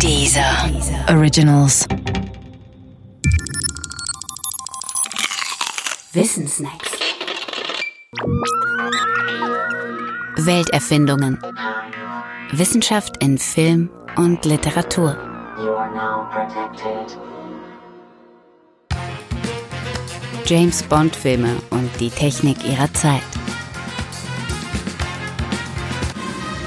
Dieser Originals. Wissensnacks. Welterfindungen. Wissenschaft in Film und Literatur. James Bond Filme und die Technik ihrer Zeit.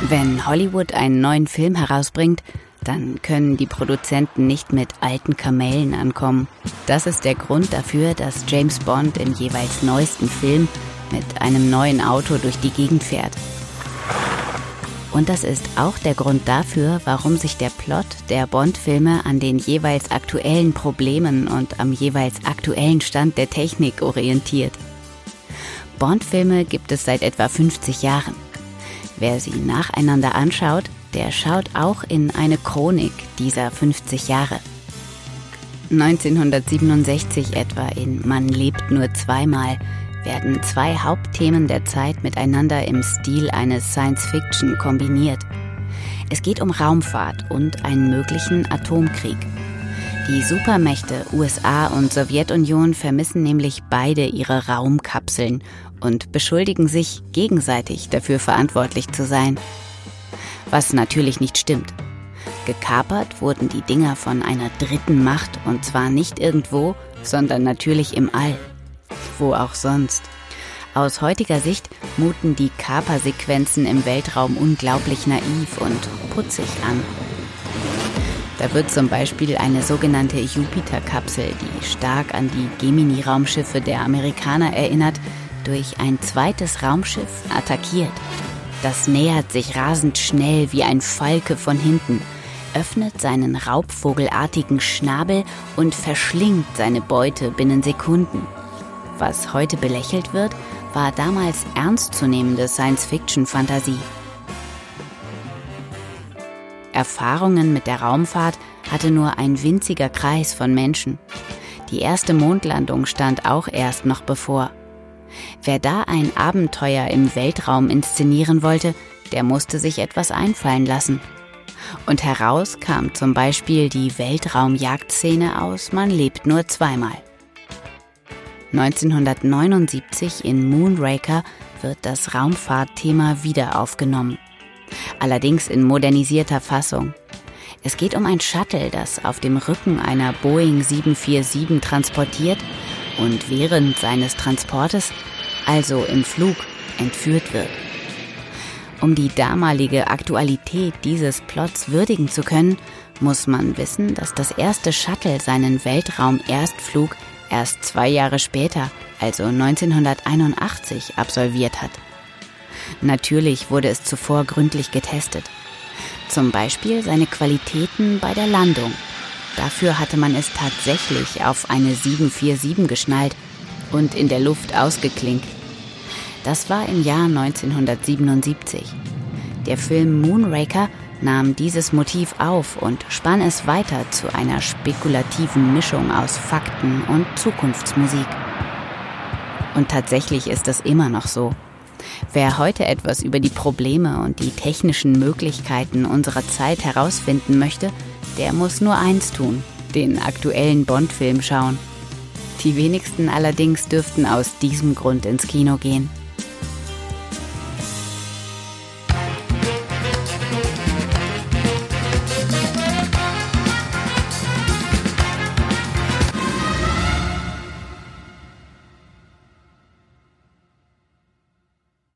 Wenn Hollywood einen neuen Film herausbringt, dann können die Produzenten nicht mit alten Kamellen ankommen. Das ist der Grund dafür, dass James Bond im jeweils neuesten Film mit einem neuen Auto durch die Gegend fährt. Und das ist auch der Grund dafür, warum sich der Plot der Bond-Filme an den jeweils aktuellen Problemen und am jeweils aktuellen Stand der Technik orientiert. Bond-Filme gibt es seit etwa 50 Jahren. Wer sie nacheinander anschaut, der schaut auch in eine Chronik dieser 50 Jahre. 1967 etwa in Man lebt nur zweimal werden zwei Hauptthemen der Zeit miteinander im Stil eines Science-Fiction kombiniert. Es geht um Raumfahrt und einen möglichen Atomkrieg. Die Supermächte USA und Sowjetunion vermissen nämlich beide ihre Raumkapseln und beschuldigen sich gegenseitig dafür verantwortlich zu sein. Was natürlich nicht stimmt. Gekapert wurden die Dinger von einer dritten Macht und zwar nicht irgendwo, sondern natürlich im All wo auch sonst. Aus heutiger Sicht muten die Kapersequenzen im Weltraum unglaublich naiv und putzig an. Da wird zum Beispiel eine sogenannte Jupiter-Kapsel, die stark an die Gemini-Raumschiffe der Amerikaner erinnert, durch ein zweites Raumschiff attackiert. Das nähert sich rasend schnell wie ein Falke von hinten, öffnet seinen raubvogelartigen Schnabel und verschlingt seine Beute binnen Sekunden. Was heute belächelt wird, war damals ernstzunehmende Science-Fiction-Fantasie. Erfahrungen mit der Raumfahrt hatte nur ein winziger Kreis von Menschen. Die erste Mondlandung stand auch erst noch bevor. Wer da ein Abenteuer im Weltraum inszenieren wollte, der musste sich etwas einfallen lassen. Und heraus kam zum Beispiel die Weltraumjagdszene aus Man lebt nur zweimal. 1979 in Moonraker wird das Raumfahrtthema wieder aufgenommen. Allerdings in modernisierter Fassung. Es geht um ein Shuttle, das auf dem Rücken einer Boeing 747 transportiert und während seines Transportes, also im Flug, entführt wird. Um die damalige Aktualität dieses Plots würdigen zu können, muss man wissen, dass das erste Shuttle seinen Weltraum-Erstflug erst zwei Jahre später, also 1981, absolviert hat. Natürlich wurde es zuvor gründlich getestet. Zum Beispiel seine Qualitäten bei der Landung. Dafür hatte man es tatsächlich auf eine 747 geschnallt und in der Luft ausgeklinkt. Das war im Jahr 1977. Der Film Moonraker nahm dieses Motiv auf und spann es weiter zu einer spekulativen Mischung aus Fakten und Zukunftsmusik. Und tatsächlich ist es immer noch so. Wer heute etwas über die Probleme und die technischen Möglichkeiten unserer Zeit herausfinden möchte, der muss nur eins tun, den aktuellen Bond-Film schauen. Die wenigsten allerdings dürften aus diesem Grund ins Kino gehen.